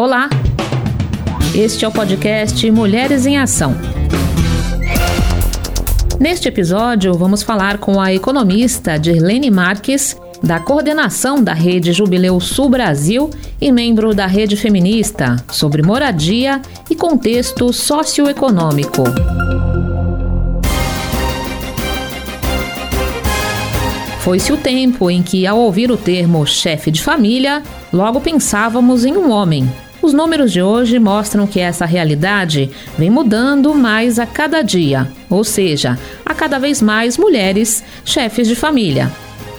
Olá! Este é o podcast Mulheres em Ação. Neste episódio, vamos falar com a economista Dirlene Marques, da coordenação da Rede Jubileu Sul Brasil e membro da Rede Feminista, sobre moradia e contexto socioeconômico. Foi-se o tempo em que, ao ouvir o termo chefe de família, logo pensávamos em um homem. Os números de hoje mostram que essa realidade vem mudando mais a cada dia, ou seja, há cada vez mais mulheres chefes de família.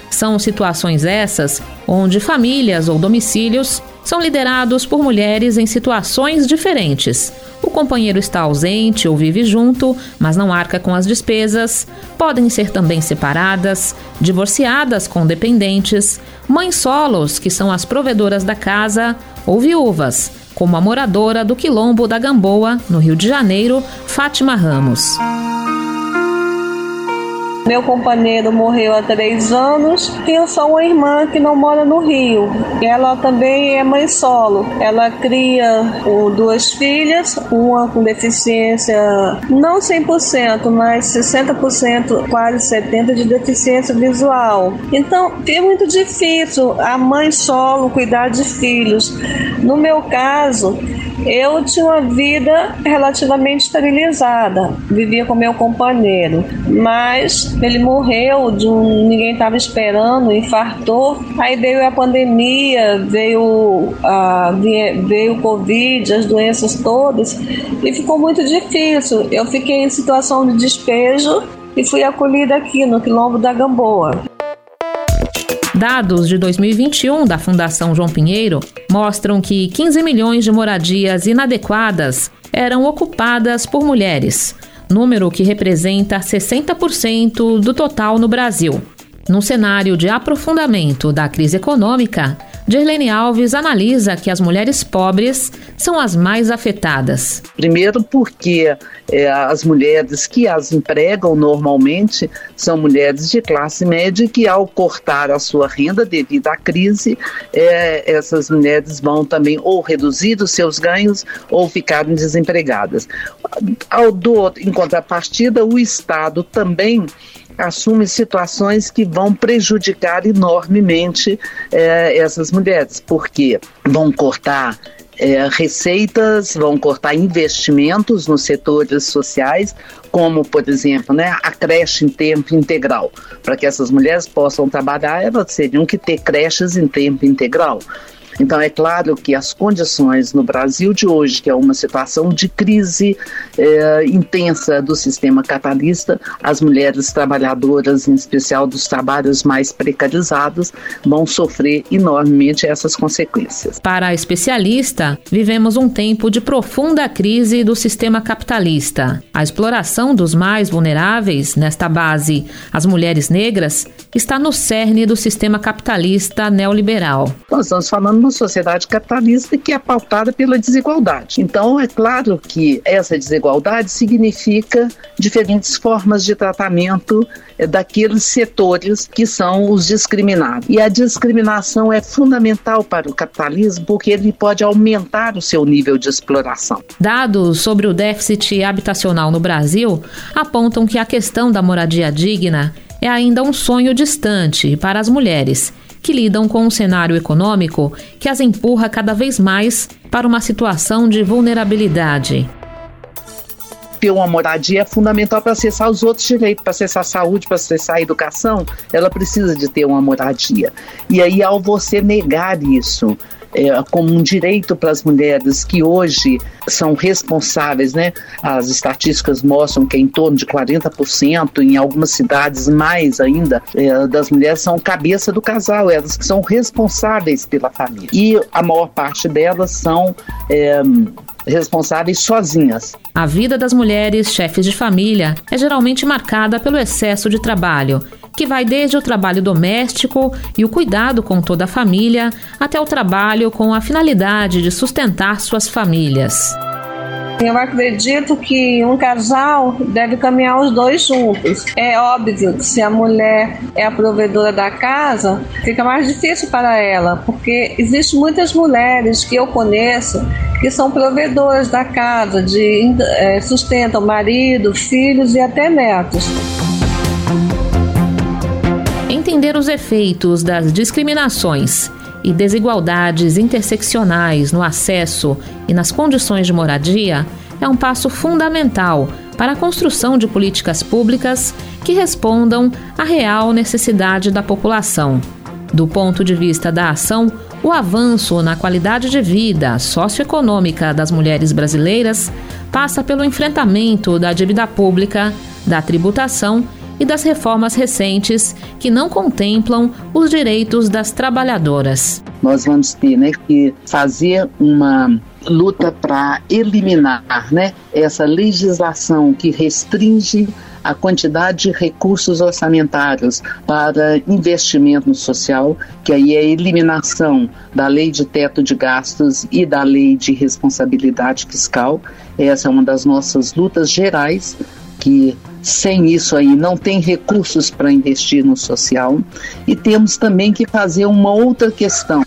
São situações essas onde famílias ou domicílios são liderados por mulheres em situações diferentes. O companheiro está ausente ou vive junto, mas não arca com as despesas. Podem ser também separadas, divorciadas com dependentes, mães solos, que são as provedoras da casa, ou viúvas, como a moradora do Quilombo da Gamboa, no Rio de Janeiro, Fátima Ramos. Meu companheiro morreu há três anos. Tenho só uma irmã que não mora no Rio. Ela também é mãe solo. Ela cria duas filhas, uma com deficiência não 100%, mas 60%, quase 70% de deficiência visual. Então, é muito difícil a mãe solo cuidar de filhos. No meu caso, eu tinha uma vida relativamente estabilizada, vivia com meu companheiro, mas ele morreu de um ninguém estava esperando, infartou. Aí veio a pandemia, veio a veio o covid, as doenças todas e ficou muito difícil. Eu fiquei em situação de despejo e fui acolhida aqui no quilombo da Gamboa. Dados de 2021 da Fundação João Pinheiro mostram que 15 milhões de moradias inadequadas eram ocupadas por mulheres, número que representa 60% do total no Brasil. Num cenário de aprofundamento da crise econômica, Dirlene Alves analisa que as mulheres pobres são as mais afetadas. Primeiro, porque é, as mulheres que as empregam normalmente são mulheres de classe média que, ao cortar a sua renda devido à crise, é, essas mulheres vão também ou reduzir os seus ganhos ou ficarem desempregadas. Ao do, em contrapartida, o Estado também assume situações que vão prejudicar enormemente é, essas mulheres, porque vão cortar é, receitas, vão cortar investimentos nos setores sociais, como, por exemplo, né, a creche em tempo integral. Para que essas mulheres possam trabalhar, elas teriam que ter creches em tempo integral. Então, é claro que as condições no Brasil de hoje, que é uma situação de crise é, intensa do sistema capitalista, as mulheres trabalhadoras, em especial dos trabalhos mais precarizados, vão sofrer enormemente essas consequências. Para a especialista, vivemos um tempo de profunda crise do sistema capitalista. A exploração dos mais vulneráveis, nesta base, as mulheres negras, está no cerne do sistema capitalista neoliberal. Nós estamos falando sociedade capitalista que é pautada pela desigualdade. Então, é claro que essa desigualdade significa diferentes formas de tratamento eh, daqueles setores que são os discriminados. E a discriminação é fundamental para o capitalismo porque ele pode aumentar o seu nível de exploração. Dados sobre o déficit habitacional no Brasil apontam que a questão da moradia digna é ainda um sonho distante para as mulheres que lidam com um cenário econômico que as empurra cada vez mais para uma situação de vulnerabilidade ter uma moradia é fundamental para acessar os outros direitos, para acessar a saúde, para acessar a educação, ela precisa de ter uma moradia. E aí, ao você negar isso, é, como um direito para as mulheres que hoje são responsáveis, né? As estatísticas mostram que é em torno de 40%, em algumas cidades mais ainda, é, das mulheres são cabeça do casal, elas que são responsáveis pela família. E a maior parte delas são é, responsáveis sozinhas. A vida das mulheres chefes de família é geralmente marcada pelo excesso de trabalho que vai desde o trabalho doméstico e o cuidado com toda a família até o trabalho com a finalidade de sustentar suas famílias. Eu acredito que um casal deve caminhar os dois juntos. É óbvio que se a mulher é a provedora da casa, fica mais difícil para ela, porque existem muitas mulheres que eu conheço que são provedoras da casa, de é, sustentam marido, filhos e até netos. Entender os efeitos das discriminações e desigualdades interseccionais no acesso e nas condições de moradia é um passo fundamental para a construção de políticas públicas que respondam à real necessidade da população. Do ponto de vista da ação, o avanço na qualidade de vida socioeconômica das mulheres brasileiras passa pelo enfrentamento da dívida pública, da tributação e das reformas recentes que não contemplam os direitos das trabalhadoras. Nós vamos ter né, que fazer uma luta para eliminar né, essa legislação que restringe a quantidade de recursos orçamentários para investimento social, que aí é a eliminação da lei de teto de gastos e da lei de responsabilidade fiscal. Essa é uma das nossas lutas gerais, que sem isso aí não tem recursos para investir no social. E temos também que fazer uma outra questão.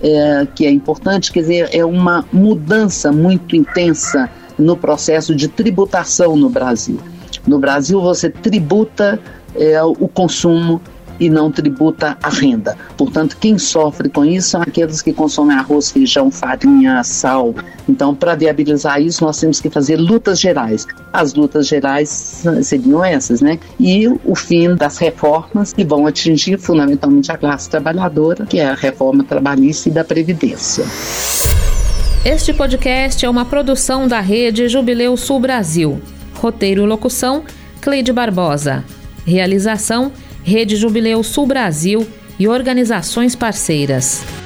É, que é importante, quer dizer, é uma mudança muito intensa no processo de tributação no Brasil. No Brasil, você tributa é, o consumo e não tributa a renda. Portanto, quem sofre com isso são aqueles que consomem arroz, feijão, farinha, sal. Então, para viabilizar isso, nós temos que fazer lutas gerais. As lutas gerais seriam essas, né? E o fim das reformas que vão atingir fundamentalmente a classe trabalhadora, que é a reforma trabalhista e da Previdência. Este podcast é uma produção da rede Jubileu Sul Brasil. Roteiro e locução: Cleide Barbosa. Realização: Rede Jubileu Sul Brasil e organizações parceiras.